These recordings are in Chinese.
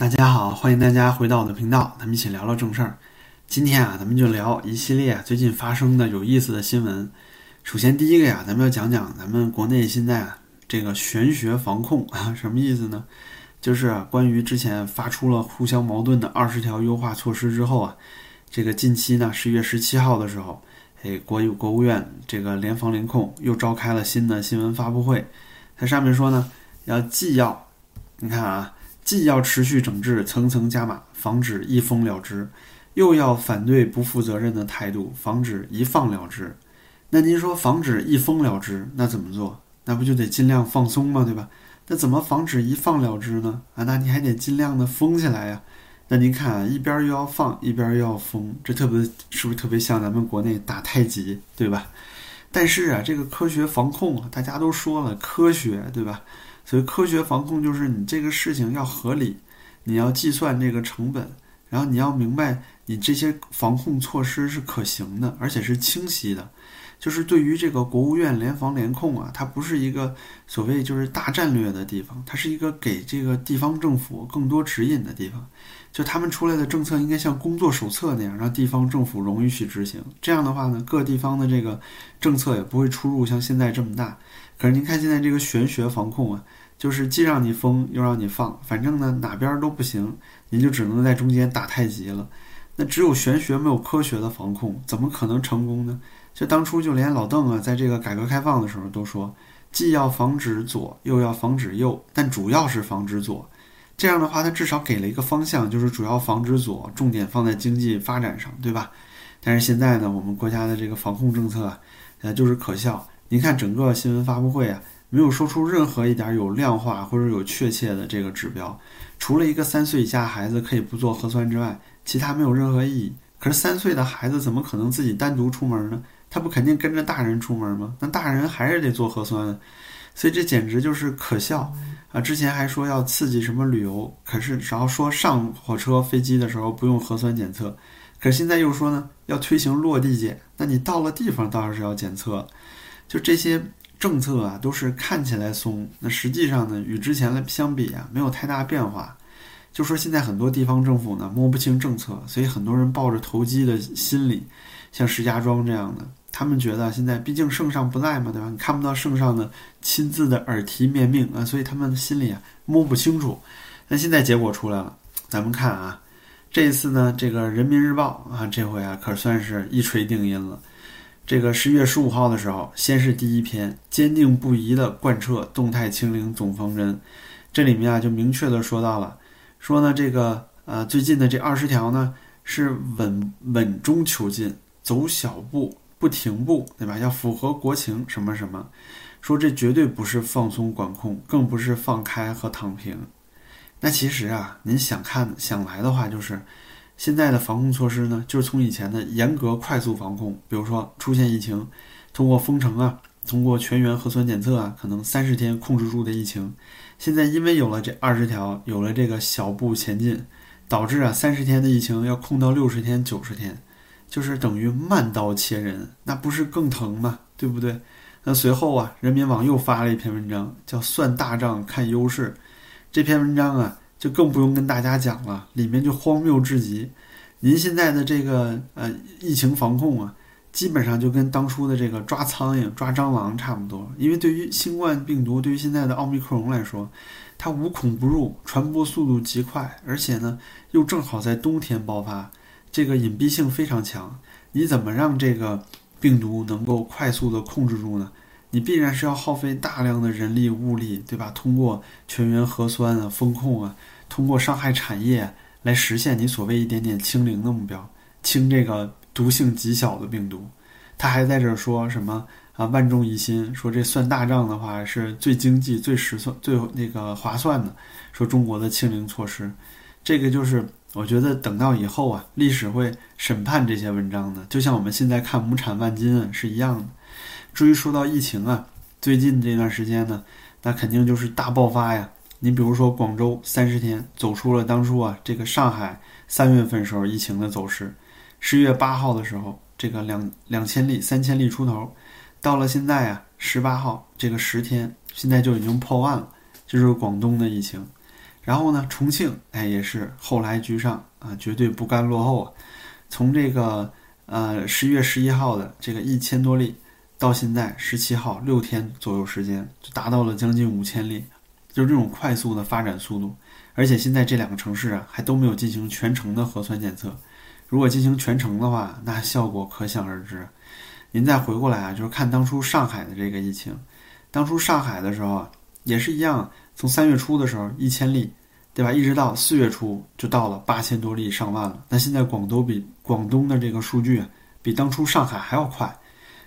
大家好，欢迎大家回到我的频道，咱们一起聊聊正事儿。今天啊，咱们就聊一系列最近发生的有意思的新闻。首先第一个呀，咱们要讲讲咱们国内现在啊这个玄学防控啊，什么意思呢？就是关于之前发出了互相矛盾的二十条优化措施之后啊，这个近期呢，十一月十七号的时候，哎，国有国务院这个联防联控又召开了新的新闻发布会，它上面说呢，要既要，你看啊。既要持续整治，层层加码，防止一封了之；又要反对不负责任的态度，防止一放了之。那您说防止一封了之，那怎么做？那不就得尽量放松吗？对吧？那怎么防止一放了之呢？啊，那你还得尽量的封起来呀。那您看啊，一边又要放，一边又要封，这特别是不是特别像咱们国内打太极，对吧？但是啊，这个科学防控啊，大家都说了科学，对吧？所以科学防控就是你这个事情要合理，你要计算这个成本，然后你要明白你这些防控措施是可行的，而且是清晰的。就是对于这个国务院联防联控啊，它不是一个所谓就是大战略的地方，它是一个给这个地方政府更多指引的地方。就他们出来的政策应该像工作手册那样，让地方政府容易去执行。这样的话呢，各地方的这个政策也不会出入像现在这么大。可是您看现在这个玄学防控啊，就是既让你封又让你放，反正呢哪边都不行，您就只能在中间打太极了。那只有玄学没有科学的防控，怎么可能成功呢？就当初就连老邓啊，在这个改革开放的时候都说，既要防止左，又要防止右，但主要是防止左。这样的话，他至少给了一个方向，就是主要防止左，重点放在经济发展上，对吧？但是现在呢，我们国家的这个防控政策啊，呃，就是可笑。您看整个新闻发布会啊，没有说出任何一点有量化或者有确切的这个指标，除了一个三岁以下孩子可以不做核酸之外，其他没有任何意义。可是三岁的孩子怎么可能自己单独出门呢？他不肯定跟着大人出门吗？那大人还是得做核酸，所以这简直就是可笑啊！之前还说要刺激什么旅游，可是只要说上火车飞机的时候不用核酸检测，可现在又说呢要推行落地检，那你到了地方倒是要检测。就这些政策啊，都是看起来松，那实际上呢，与之前的相比啊，没有太大变化。就说现在很多地方政府呢摸不清政策，所以很多人抱着投机的心理，像石家庄这样的，他们觉得现在毕竟圣上不在嘛，对吧？你看不到圣上的亲自的耳提面命啊，所以他们心里啊摸不清楚。那现在结果出来了，咱们看啊，这一次呢，这个人民日报啊，这回啊可算是一锤定音了。这个十一月十五号的时候，先是第一篇，坚定不移地贯彻动态清零总方针。这里面啊，就明确的说到了，说呢，这个呃，最近的这二十条呢，是稳稳中求进，走小步不停步，对吧？要符合国情，什么什么。说这绝对不是放松管控，更不是放开和躺平。那其实啊，您想看想来的话，就是。现在的防控措施呢，就是从以前的严格快速防控，比如说出现疫情，通过封城啊，通过全员核酸检测啊，可能三十天控制住的疫情，现在因为有了这二十条，有了这个小步前进，导致啊三十天的疫情要控到六十天、九十天，就是等于慢刀切人，那不是更疼吗？对不对？那随后啊，人民网又发了一篇文章，叫“算大账看优势”，这篇文章啊。就更不用跟大家讲了，里面就荒谬至极。您现在的这个呃疫情防控啊，基本上就跟当初的这个抓苍蝇、抓蟑螂差不多。因为对于新冠病毒，对于现在的奥密克戎来说，它无孔不入，传播速度极快，而且呢又正好在冬天爆发，这个隐蔽性非常强。你怎么让这个病毒能够快速的控制住呢？你必然是要耗费大量的人力物力，对吧？通过全员核酸啊、风控啊，通过伤害产业来实现你所谓一点点清零的目标，清这个毒性极小的病毒。他还在这说什么啊？万众一心，说这算大账的话是最经济、最实算、最那个划算的。说中国的清零措施，这个就是我觉得等到以后啊，历史会审判这些文章的，就像我们现在看亩产万斤是一样的。至于说到疫情啊，最近这段时间呢，那肯定就是大爆发呀。你比如说广州三十天走出了当初啊这个上海三月份时候疫情的走势，十月八号的时候这个两两千例三千例出头，到了现在啊十八号这个十天，现在就已经破万了，这就是广东的疫情。然后呢，重庆哎也是后来居上啊，绝对不甘落后啊。从这个呃十一月十一号的这个一千多例，到现在十七号六天左右时间，就达到了将近五千例，就是这种快速的发展速度。而且现在这两个城市啊，还都没有进行全程的核酸检测。如果进行全程的话，那效果可想而知。您再回过来啊，就是看当初上海的这个疫情，当初上海的时候啊也是一样，从三月初的时候一千例。对吧？一直到四月初就到了八千多例上万了。那现在广东比广东的这个数据比当初上海还要快。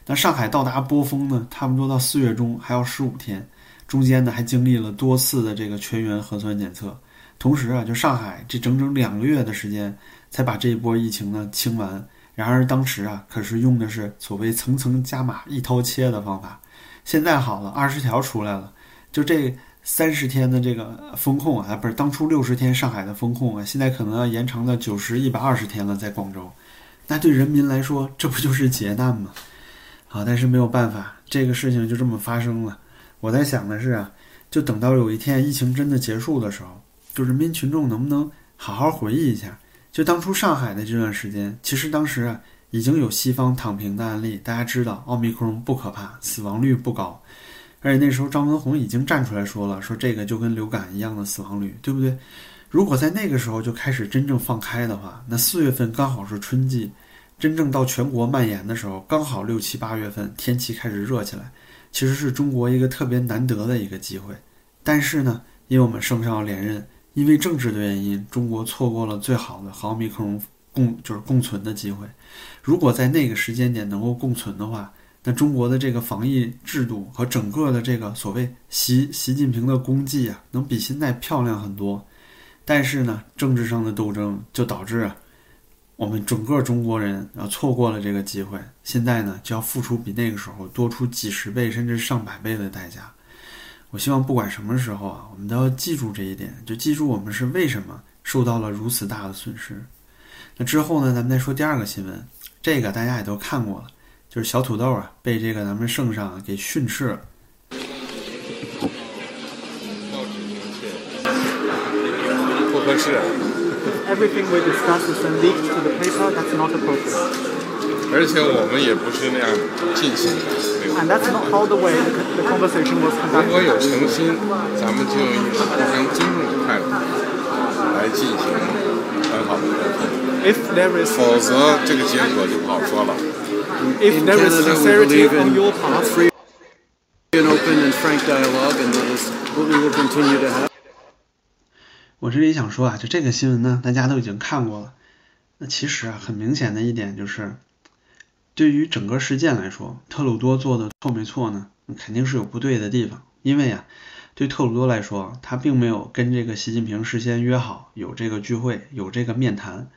那上海到达波峰呢，差不多到四月中还要十五天，中间呢还经历了多次的这个全员核酸检测。同时啊，就上海这整整两个月的时间才把这一波疫情呢清完。然而当时啊，可是用的是所谓层层加码、一刀切的方法。现在好了，二十条出来了，就这。三十天的这个风控啊，不是当初六十天上海的风控啊，现在可能要延长到九十一百二十天了，在广州。那对人民来说，这不就是劫难吗？好，但是没有办法，这个事情就这么发生了。我在想的是啊，就等到有一天疫情真的结束的时候，就人民群众能不能好好回忆一下，就当初上海的这段时间，其实当时啊已经有西方躺平的案例，大家知道奥密克戎不可怕，死亡率不高。而且那时候张文宏已经站出来说了，说这个就跟流感一样的死亡率，对不对？如果在那个时候就开始真正放开的话，那四月份刚好是春季，真正到全国蔓延的时候，刚好六七八月份天气开始热起来，其实是中国一个特别难得的一个机会。但是呢，因为我们圣上要连任，因为政治的原因，中国错过了最好的和奥密克戎共就是共存的机会。如果在那个时间点能够共存的话，那中国的这个防疫制度和整个的这个所谓习习近平的功绩啊，能比现在漂亮很多。但是呢，政治上的斗争就导致啊，我们整个中国人啊错过了这个机会。现在呢，就要付出比那个时候多出几十倍甚至上百倍的代价。我希望不管什么时候啊，我们都要记住这一点，就记住我们是为什么受到了如此大的损失。那之后呢，咱们再说第二个新闻，这个大家也都看过了。就是小土豆啊，被这个咱们圣上给训斥了。不合适。Everything we discuss is leaked to the paper. That's not appropriate. 而且我们也不是那样进行的。And that's not how the way the conversation was conducted. 如果有诚心，咱们就以互相尊重的态度来进行很好的沟通。If there is，否则这个结果就不好说了。if there is sincerity on your part, free and open and frank dialogue, and that is what we will continue to have. 我这里想说啊，就这个新闻呢，大家都已经看过了。那其实啊，很明显的一点就是，对于整个事件来说，特鲁多做的错没错呢？肯定是有不对的地方。因为啊，对特鲁多来说，他并没有跟这个习近平事先约好有这个聚会，有这个面谈。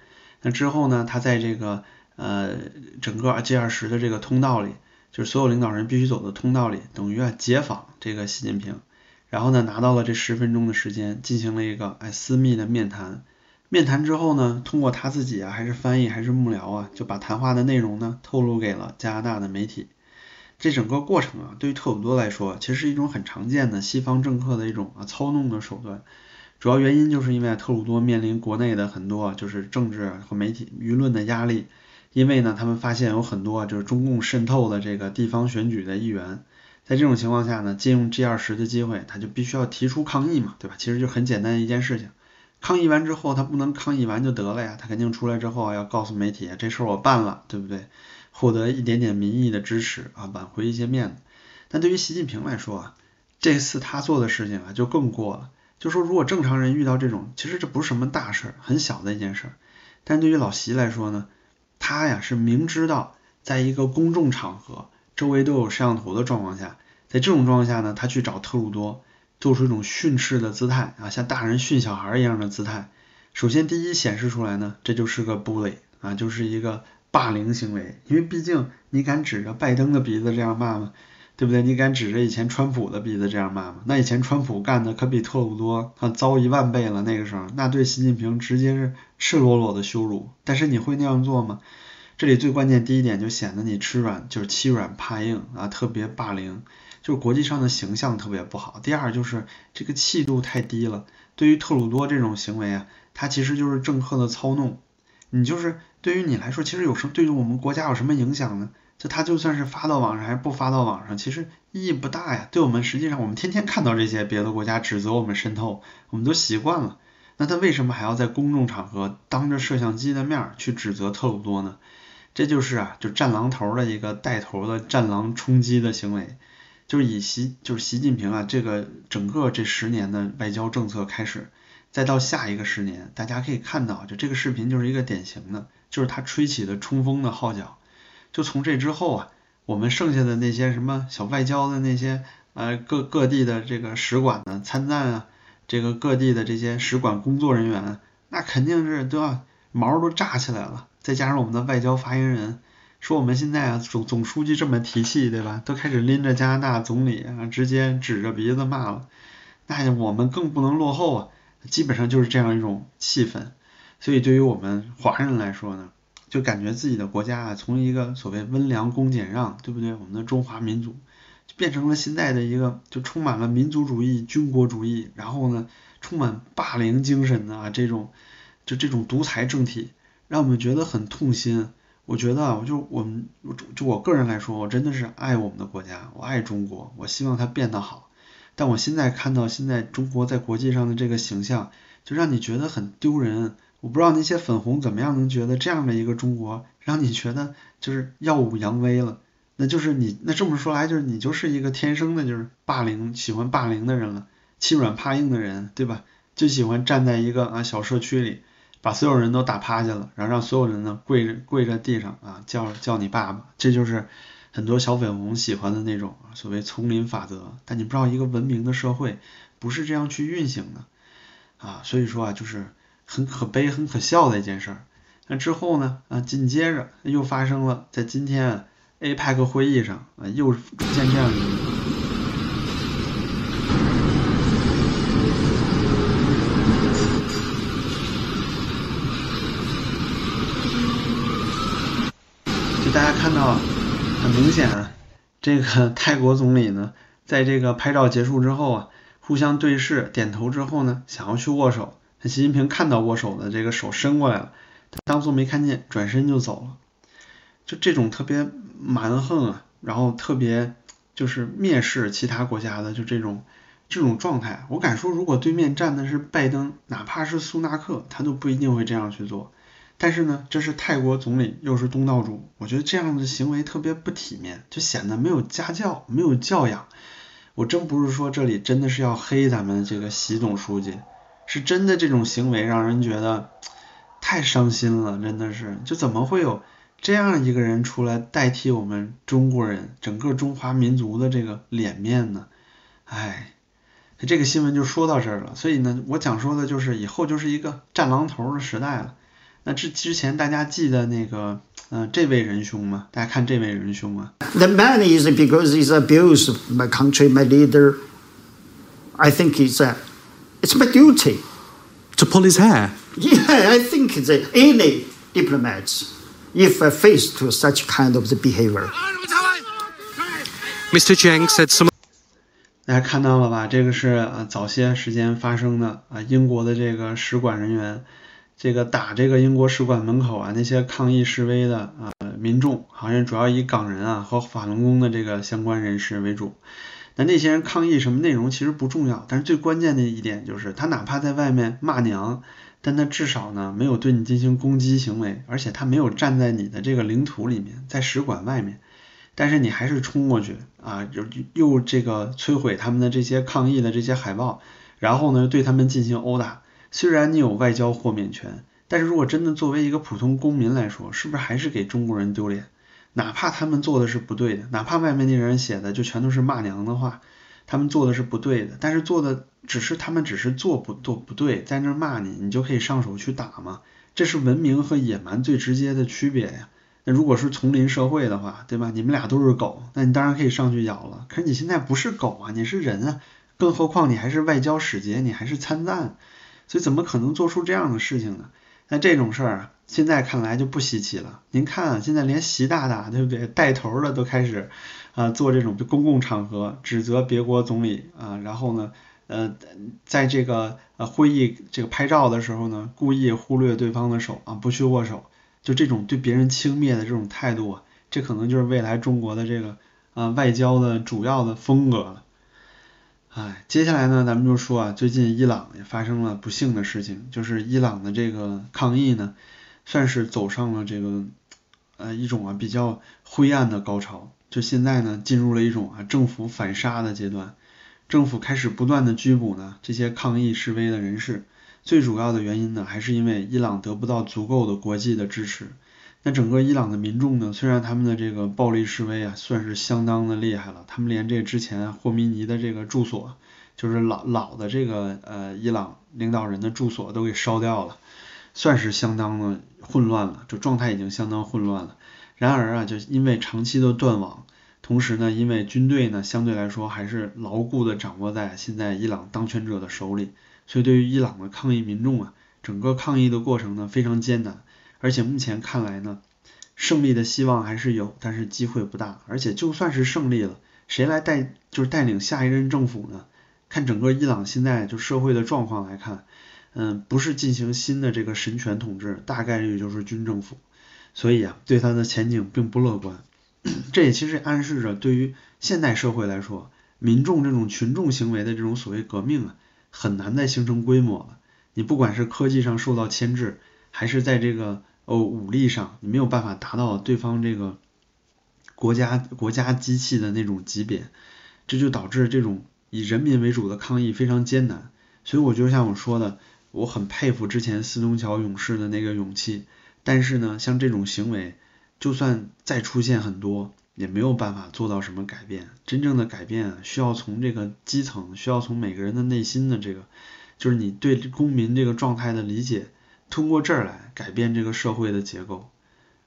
那之后呢，他在这个呃，整个 G 二十的这个通道里，就是所有领导人必须走的通道里，等于啊解访这个习近平，然后呢拿到了这十分钟的时间，进行了一个哎私密的面谈。面谈之后呢，通过他自己啊，还是翻译还是幕僚啊，就把谈话的内容呢透露给了加拿大的媒体。这整个过程啊，对于特鲁多来说，其实是一种很常见的西方政客的一种啊操弄的手段。主要原因就是因为特鲁多面临国内的很多就是政治和媒体舆论的压力。因为呢，他们发现有很多就是中共渗透的这个地方选举的议员，在这种情况下呢，借用 G 二十的机会，他就必须要提出抗议嘛，对吧？其实就很简单一件事情，抗议完之后，他不能抗议完就得了呀，他肯定出来之后要告诉媒体，这事儿我办了，对不对？获得一点点民意的支持啊，挽回一些面子。但对于习近平来说啊，这次他做的事情啊就更过了，就说如果正常人遇到这种，其实这不是什么大事儿，很小的一件事儿，但对于老习来说呢？他呀是明知道，在一个公众场合，周围都有摄像头的状况下，在这种状况下呢，他去找特鲁多，做出一种训斥的姿态啊，像大人训小孩一样的姿态。首先，第一显示出来呢，这就是个 bully 啊，就是一个霸凌行为。因为毕竟你敢指着拜登的鼻子这样骂吗？对不对？你敢指着以前川普的鼻子这样骂吗？那以前川普干的可比特鲁多他糟一万倍了。那个时候，那对习近平直接是赤裸裸的羞辱。但是你会那样做吗？这里最关键第一点就显得你吃软，就是欺软怕硬啊，特别霸凌。就是国际上的形象特别不好。第二就是这个气度太低了。对于特鲁多这种行为啊，他其实就是政客的操弄。你就是对于你来说，其实有什么对于我们国家有什么影响呢？就他就算是发到网上还是不发到网上，其实意义不大呀。对我们实际上，我们天天看到这些别的国家指责我们渗透，我们都习惯了。那他为什么还要在公众场合当着摄像机的面去指责特鲁多呢？这就是啊，就战狼头的一个带头的战狼冲击的行为，就是以习就是习近平啊这个整个这十年的外交政策开始，再到下一个十年，大家可以看到，就这个视频就是一个典型的，就是他吹起的冲锋的号角。就从这之后啊，我们剩下的那些什么小外交的那些呃各各地的这个使馆的参赞啊，这个各地的这些使馆工作人员，那肯定是都要毛都炸起来了。再加上我们的外交发言人说我们现在啊总总书记这么提气，对吧？都开始拎着加拿大总理啊，直接指着鼻子骂了。那我们更不能落后啊！基本上就是这样一种气氛。所以对于我们华人来说呢？就感觉自己的国家啊，从一个所谓温良恭俭让，对不对？我们的中华民族就变成了现在的一个，就充满了民族主义、军国主义，然后呢，充满霸凌精神的啊这种，就这种独裁政体，让我们觉得很痛心。我觉得啊，我就我们就我个人来说，我真的是爱我们的国家，我爱中国，我希望它变得好。但我现在看到现在中国在国际上的这个形象，就让你觉得很丢人。我不知道那些粉红怎么样能觉得这样的一个中国让你觉得就是耀武扬威了，那就是你那这么说来就是你就是一个天生的就是霸凌喜欢霸凌的人了，欺软怕硬的人对吧？就喜欢站在一个啊小社区里，把所有人都打趴下了，然后让所有人呢跪着跪在地上啊叫叫你爸爸，这就是很多小粉红喜欢的那种所谓丛林法则。但你不知道一个文明的社会不是这样去运行的啊，所以说啊就是。很可悲、很可笑的一件事。那之后呢？啊，紧接着又发生了，在今天 APEC 会议上啊，又出现这样一幕。就大家看到，很明显啊，这个 泰国总理呢，在这个拍照结束之后啊，互相对视、点头之后呢，想要去握手。习近平看到握手的这个手伸过来了，他当做没看见，转身就走了。就这种特别蛮横啊，然后特别就是蔑视其他国家的，就这种这种状态。我敢说，如果对面站的是拜登，哪怕是苏纳克，他都不一定会这样去做。但是呢，这是泰国总理，又是东道主，我觉得这样的行为特别不体面，就显得没有家教，没有教养。我真不是说这里真的是要黑咱们这个习总书记。是真的，这种行为让人觉得太伤心了，真的是，就怎么会有这样一个人出来代替我们中国人，整个中华民族的这个脸面呢？哎，这个新闻就说到这儿了。所以呢，我讲说的就是以后就是一个战狼头的时代了。那之之前大家记得那个，嗯，这位仁兄吗？大家看这位仁兄啊。The man is because he's abused my country, my leader. I think he's a It's my duty to pull his hair. Yeah, I think that any diplomats, if faced to such kind of the behavior. Mr. Cheng said some. 大家看到了吧？这个是呃早些时间发生的啊，英国的这个使馆人员， 这个打这个英国使馆门口啊那些抗议示威的啊民众，好像主要以港人啊和法轮功的这个相关人士为主。那那些人抗议什么内容其实不重要，但是最关键的一点就是，他哪怕在外面骂娘，但他至少呢没有对你进行攻击行为，而且他没有站在你的这个领土里面，在使馆外面，但是你还是冲过去啊，又又这个摧毁他们的这些抗议的这些海报，然后呢对他们进行殴打。虽然你有外交豁免权，但是如果真的作为一个普通公民来说，是不是还是给中国人丢脸？哪怕他们做的是不对的，哪怕外面那人写的就全都是骂娘的话，他们做的是不对的，但是做的只是他们只是做不做不对，在那骂你，你就可以上手去打吗？这是文明和野蛮最直接的区别呀。那如果是丛林社会的话，对吧？你们俩都是狗，那你当然可以上去咬了。可是你现在不是狗啊，你是人啊，更何况你还是外交使节，你还是参赞，所以怎么可能做出这样的事情呢？那这种事儿啊，现在看来就不稀奇了。您看啊，现在连习大大对不对带头的都开始啊做这种公共场合指责别国总理啊，然后呢呃在这个呃会议这个拍照的时候呢，故意忽略对方的手啊，不去握手，就这种对别人轻蔑的这种态度啊，这可能就是未来中国的这个啊外交的主要的风格了。哎，接下来呢，咱们就说啊，最近伊朗也发生了不幸的事情，就是伊朗的这个抗议呢。算是走上了这个呃一种啊比较灰暗的高潮，就现在呢进入了一种啊政府反杀的阶段，政府开始不断的拘捕呢这些抗议示威的人士，最主要的原因呢还是因为伊朗得不到足够的国际的支持。那整个伊朗的民众呢，虽然他们的这个暴力示威啊算是相当的厉害了，他们连这之前霍米尼的这个住所，就是老老的这个呃伊朗领导人的住所都给烧掉了。算是相当的混乱了，就状态已经相当混乱了。然而啊，就因为长期的断网，同时呢，因为军队呢相对来说还是牢固的掌握在现在伊朗当权者的手里，所以对于伊朗的抗议民众啊，整个抗议的过程呢非常艰难。而且目前看来呢，胜利的希望还是有，但是机会不大。而且就算是胜利了，谁来带就是带领下一任政府呢？看整个伊朗现在就社会的状况来看。嗯，不是进行新的这个神权统治，大概率就是军政府，所以啊，对他的前景并不乐观。这也其实暗示着，对于现代社会来说，民众这种群众行为的这种所谓革命啊，很难再形成规模了。你不管是科技上受到牵制，还是在这个哦武力上，你没有办法达到对方这个国家国家机器的那种级别，这就导致这种以人民为主的抗议非常艰难。所以我就像我说的。我很佩服之前四通桥勇士的那个勇气，但是呢，像这种行为，就算再出现很多，也没有办法做到什么改变。真正的改变需要从这个基层，需要从每个人的内心的这个，就是你对公民这个状态的理解，通过这儿来改变这个社会的结构。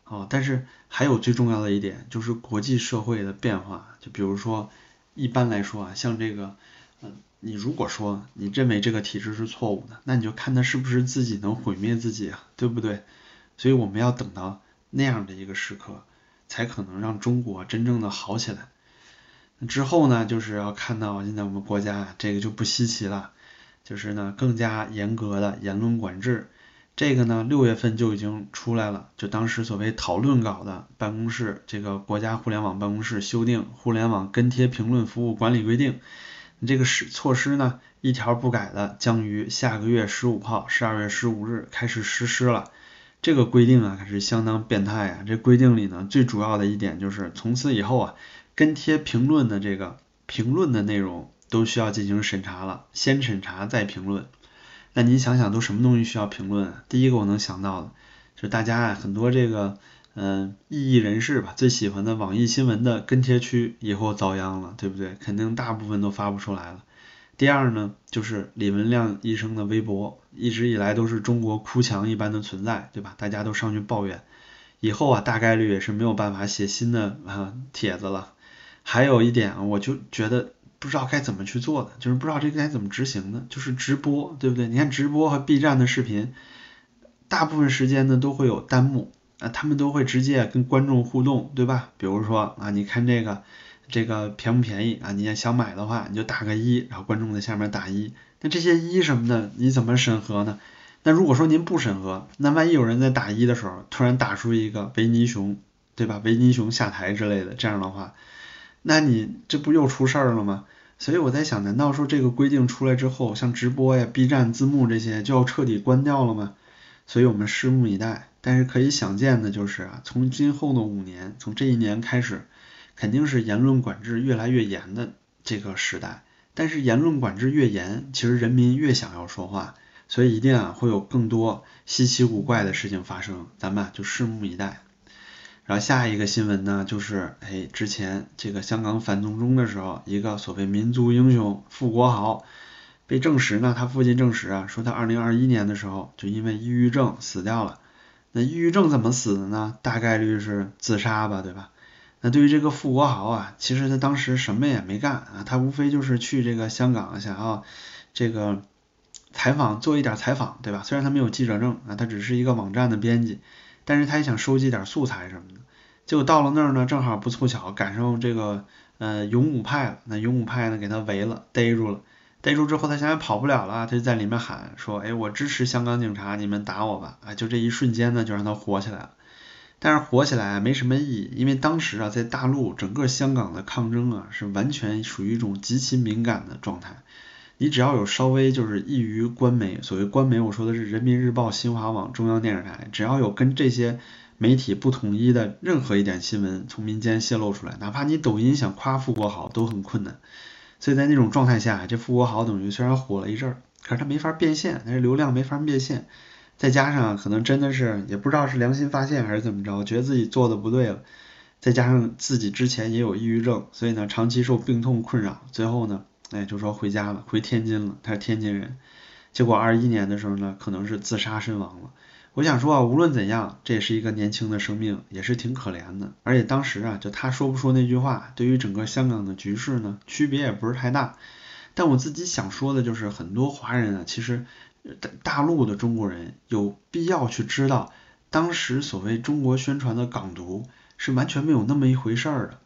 哦，但是还有最重要的一点，就是国际社会的变化。就比如说，一般来说啊，像这个，嗯。你如果说你认为这个体制是错误的，那你就看他是不是自己能毁灭自己啊，对不对？所以我们要等到那样的一个时刻，才可能让中国真正的好起来。之后呢，就是要看到现在我们国家这个就不稀奇了，就是呢更加严格的言论管制。这个呢六月份就已经出来了，就当时所谓讨论稿的办公室，这个国家互联网办公室修订《互联网跟贴评论服务管理规定》。这个是措施呢，一条不改的，将于下个月十五号，十二月十五日开始实施了。这个规定啊，可是相当变态啊！这规定里呢，最主要的一点就是，从此以后啊，跟贴评论的这个评论的内容都需要进行审查了，先审查再评论。那您想想，都什么东西需要评论？啊第一个我能想到的，就是大家啊，很多这个。嗯，异议人士吧，最喜欢的网易新闻的跟帖区以后遭殃了，对不对？肯定大部分都发不出来了。第二呢，就是李文亮医生的微博，一直以来都是中国哭墙一般的存在，对吧？大家都上去抱怨，以后啊，大概率也是没有办法写新的啊帖子了。还有一点啊，我就觉得不知道该怎么去做的，就是不知道这个该怎么执行的，就是直播，对不对？你看直播和 B 站的视频，大部分时间呢都会有弹幕。啊，他们都会直接跟观众互动，对吧？比如说啊，你看这个，这个便不便宜啊？你要想买的话，你就打个一，然后观众在下面打一。那这些一什么的，你怎么审核呢？那如果说您不审核，那万一有人在打一的时候突然打出一个维尼熊，对吧？维尼熊下台之类的，这样的话，那你这不又出事儿了吗？所以我在想，难道说这个规定出来之后，像直播呀、B 站字幕这些就要彻底关掉了吗？所以我们拭目以待。但是可以想见的就是啊，从今后的五年，从这一年开始，肯定是言论管制越来越严的这个时代。但是言论管制越严，其实人民越想要说话，所以一定啊会有更多稀奇古怪的事情发生。咱们啊就拭目以待。然后下一个新闻呢，就是哎，之前这个香港反送中的时候，一个所谓民族英雄傅国豪被证实呢，他父亲证实啊，说他二零二一年的时候就因为抑郁症死掉了。那抑郁症怎么死的呢？大概率是自杀吧，对吧？那对于这个傅国豪啊，其实他当时什么也没干啊，他无非就是去这个香港想要这个采访做一点采访，对吧？虽然他没有记者证啊，他只是一个网站的编辑，但是他也想收集点素材什么的。结果到了那儿呢，正好不凑巧赶上这个呃勇武派了，那勇武派呢给他围了，逮住了。逮住之后，他现在跑不了了，他就在里面喊说：“哎，我支持香港警察，你们打我吧！”啊，就这一瞬间呢，就让他火起来了。但是火起来没什么意义，因为当时啊，在大陆整个香港的抗争啊，是完全属于一种极其敏感的状态。你只要有稍微就是异于官媒，所谓官媒，我说的是人民日报、新华网、中央电视台，只要有跟这些媒体不统一的任何一点新闻从民间泄露出来，哪怕你抖音想夸富国豪都很困难。所以在那种状态下，这富国豪等于虽然火了一阵儿，可是他没法变现，他这流量没法变现。再加上可能真的是也不知道是良心发现还是怎么着，觉得自己做的不对了。再加上自己之前也有抑郁症，所以呢长期受病痛困扰，最后呢，哎就说回家了，回天津了。他是天津人，结果二一年的时候呢，可能是自杀身亡了。我想说啊，无论怎样，这也是一个年轻的生命，也是挺可怜的。而且当时啊，就他说不说那句话，对于整个香港的局势呢，区别也不是太大。但我自己想说的就是，很多华人啊，其实大大陆的中国人有必要去知道，当时所谓中国宣传的港独是完全没有那么一回事儿的。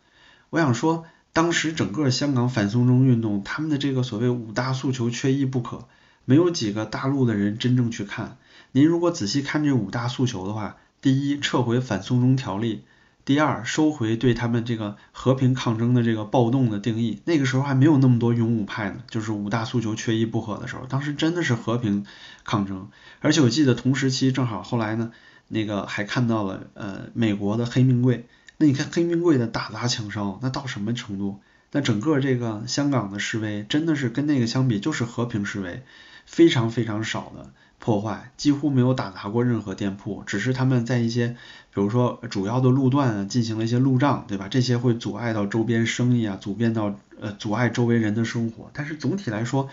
我想说，当时整个香港反送中运动，他们的这个所谓五大诉求缺一不可，没有几个大陆的人真正去看。您如果仔细看这五大诉求的话，第一，撤回反送中条例；第二，收回对他们这个和平抗争的这个暴动的定义。那个时候还没有那么多勇武派呢，就是五大诉求缺一不可的时候，当时真的是和平抗争。而且我记得同时期正好后来呢，那个还看到了呃美国的黑名贵。那你看黑名贵的打砸抢烧，那到什么程度？那整个这个香港的示威真的是跟那个相比，就是和平示威，非常非常少的。破坏几乎没有打砸过任何店铺，只是他们在一些，比如说主要的路段，进行了一些路障，对吧？这些会阻碍到周边生意啊，阻变到呃阻碍周围人的生活。但是总体来说，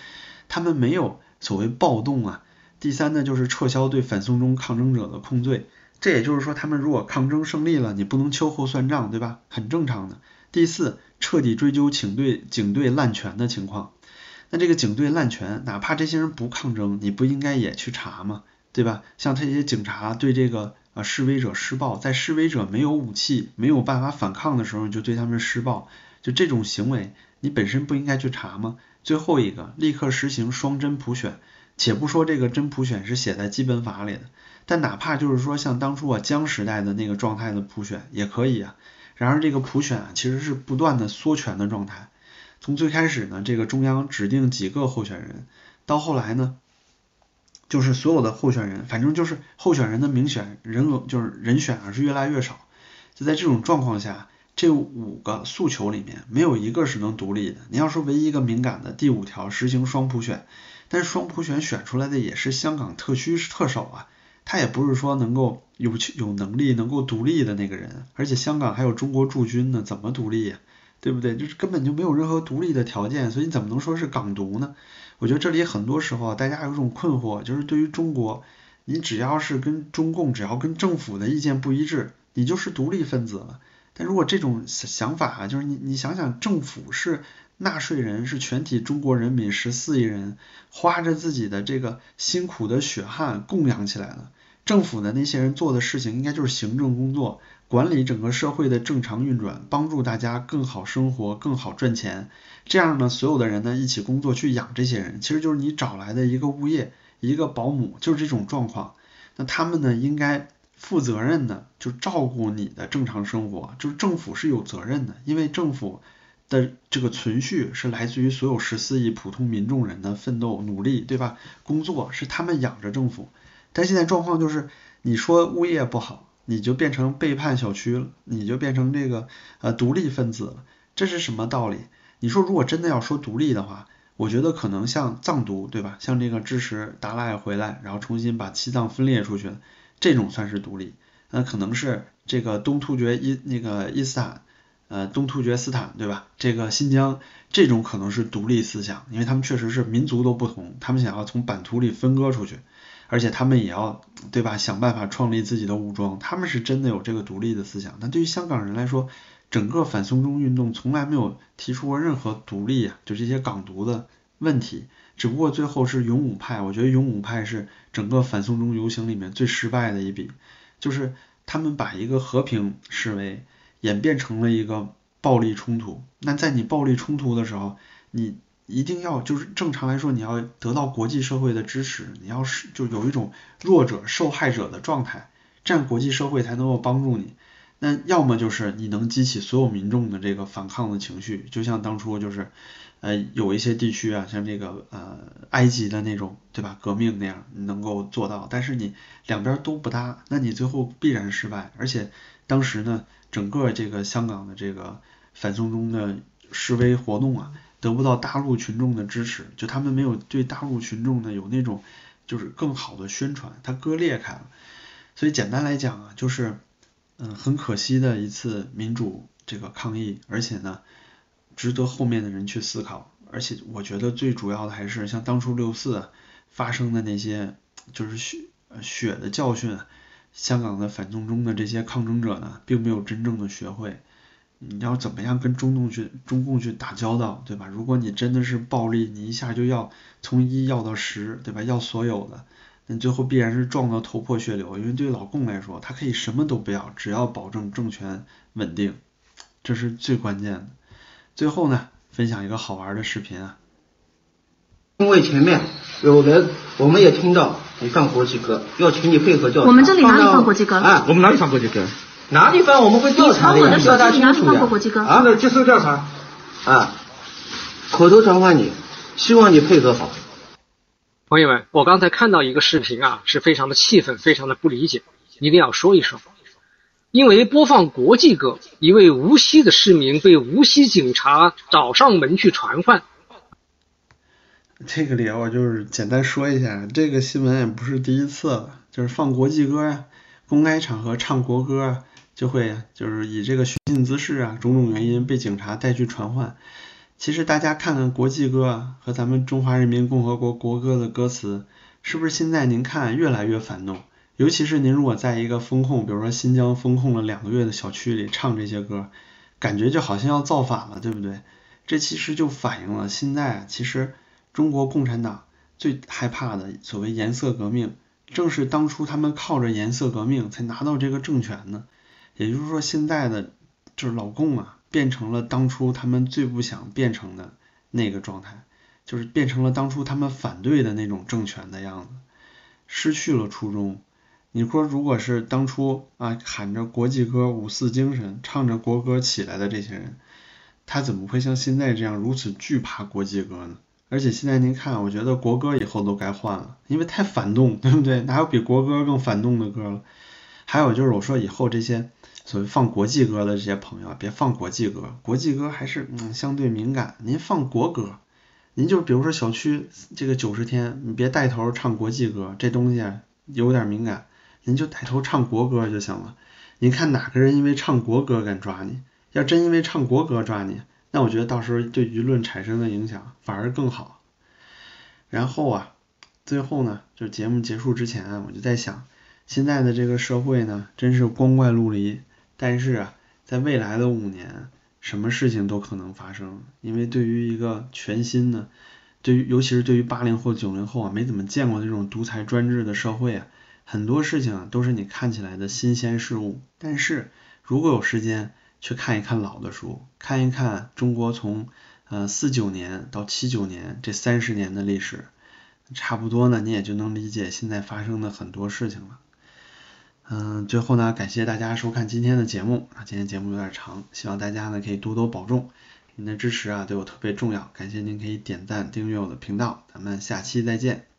他们没有所谓暴动啊。第三呢，就是撤销对反送中抗争者的控罪。这也就是说，他们如果抗争胜利了，你不能秋后算账，对吧？很正常的。第四，彻底追究警队警队滥权的情况。那这个警队滥权，哪怕这些人不抗争，你不应该也去查吗？对吧？像这些警察对这个呃示威者施暴，在示威者没有武器、没有办法反抗的时候，就对他们施暴，就这种行为，你本身不应该去查吗？最后一个，立刻实行双真普选，且不说这个真普选是写在基本法里的，但哪怕就是说像当初啊江时代的那个状态的普选也可以啊。然而这个普选啊其实是不断的缩权的状态。从最开始呢，这个中央指定几个候选人，到后来呢，就是所有的候选人，反正就是候选人的明选人额就是人选啊是越来越少。就在这种状况下，这五个诉求里面没有一个是能独立的。你要说唯一一个敏感的第五条实行双普选，但是双普选选出来的也是香港特区特首啊，他也不是说能够有有能力能够独立的那个人，而且香港还有中国驻军呢，怎么独立呀？对不对？就是根本就没有任何独立的条件，所以你怎么能说是港独呢？我觉得这里很多时候大家有一种困惑，就是对于中国，你只要是跟中共，只要跟政府的意见不一致，你就是独立分子了。但如果这种想法啊，就是你你想想，政府是纳税人，是全体中国人民十四亿人花着自己的这个辛苦的血汗供养起来的，政府的那些人做的事情，应该就是行政工作。管理整个社会的正常运转，帮助大家更好生活、更好赚钱，这样呢，所有的人呢一起工作去养这些人，其实就是你找来的一个物业、一个保姆，就是这种状况。那他们呢应该负责任的就照顾你的正常生活，就是政府是有责任的，因为政府的这个存续是来自于所有十四亿普通民众人的奋斗努力，对吧？工作是他们养着政府，但现在状况就是你说物业不好。你就变成背叛小区了，你就变成这个呃独立分子了，这是什么道理？你说如果真的要说独立的话，我觉得可能像藏独对吧？像这个支持达赖回来，然后重新把西藏分裂出去这种算是独立。那可能是这个东突厥伊那个伊斯坦，呃东突厥斯坦对吧？这个新疆这种可能是独立思想，因为他们确实是民族都不同，他们想要从版图里分割出去。而且他们也要，对吧？想办法创立自己的武装，他们是真的有这个独立的思想。但对于香港人来说，整个反送中运动从来没有提出过任何独立啊，就这些港独的问题，只不过最后是勇武派，我觉得勇武派是整个反送中游行里面最失败的一笔，就是他们把一个和平示威演变成了一个暴力冲突。那在你暴力冲突的时候，你一定要就是正常来说，你要得到国际社会的支持，你要是就有一种弱者受害者的状态，这样国际社会才能够帮助你。那要么就是你能激起所有民众的这个反抗的情绪，就像当初就是呃有一些地区啊，像这个呃埃及的那种对吧革命那样，你能够做到。但是你两边都不搭，那你最后必然失败。而且当时呢，整个这个香港的这个反送中的示威活动啊，得不到大陆群众的支持，就他们没有对大陆群众呢有那种就是更好的宣传，它割裂开了。所以简单来讲啊，就是。嗯，很可惜的一次民主这个抗议，而且呢，值得后面的人去思考。而且我觉得最主要的还是像当初六四发生的那些，就是血血的教训，香港的反送中的这些抗争者呢，并没有真正的学会你要怎么样跟中共去中共去打交道，对吧？如果你真的是暴力，你一下就要从一要到十，对吧？要所有的。那最后必然是撞到头破血流，因为对老共来说，他可以什么都不要，只要保证政权稳定，这是最关键的。最后呢，分享一个好玩的视频啊。因为前面有人，我们也听到你放国际歌，要请你配合调查。我们这里哪里放国际歌？啊，我们哪里放国际歌？哪里放我们会调查的。你从我的手机里哪里放过国际歌？啊，接受调查。啊，口头传唤你，希望你配合好。朋友们，我刚才看到一个视频啊，是非常的气愤，非常的不理解，一定要说一说。因为播放国际歌，一位无锡的市民被无锡警察找上门去传唤。这个里我就是简单说一下，这个新闻也不是第一次了，就是放国际歌呀，公开场合唱国歌啊，就会就是以这个寻衅滋事啊，种种原因被警察带去传唤。其实大家看看国际歌和咱们中华人民共和国国歌的歌词，是不是现在您看越来越反动？尤其是您如果在一个封控，比如说新疆封控了两个月的小区里唱这些歌，感觉就好像要造反了，对不对？这其实就反映了现在啊其实中国共产党最害怕的所谓颜色革命，正是当初他们靠着颜色革命才拿到这个政权的。也就是说，现在的就是老共啊。变成了当初他们最不想变成的那个状态，就是变成了当初他们反对的那种政权的样子，失去了初衷。你说，如果是当初啊喊着国际歌、五四精神、唱着国歌起来的这些人，他怎么会像现在这样如此惧怕国际歌呢？而且现在您看，我觉得国歌以后都该换了，因为太反动，对不对？哪有比国歌更反动的歌了？还有就是我说以后这些。所谓放国际歌的这些朋友，别放国际歌，国际歌还是嗯相对敏感。您放国歌，您就比如说小区这个九十天，你别带头唱国际歌，这东西有点敏感，您就带头唱国歌就行了。您看哪个人因为唱国歌敢抓你？要真因为唱国歌抓你，那我觉得到时候对舆论产生的影响反而更好。然后啊，最后呢，就节目结束之前，我就在想，现在的这个社会呢，真是光怪陆离。但是啊，在未来的五年，什么事情都可能发生，因为对于一个全新的，对于尤其是对于八零后、九零后啊，没怎么见过这种独裁专制的社会啊，很多事情啊都是你看起来的新鲜事物。但是如果有时间去看一看老的书，看一看中国从呃四九年到七九年这三十年的历史，差不多呢，你也就能理解现在发生的很多事情了。嗯，最后呢，感谢大家收看今天的节目啊，今天节目有点长，希望大家呢可以多多保重，您的支持啊对我特别重要，感谢您可以点赞订阅我的频道，咱们下期再见。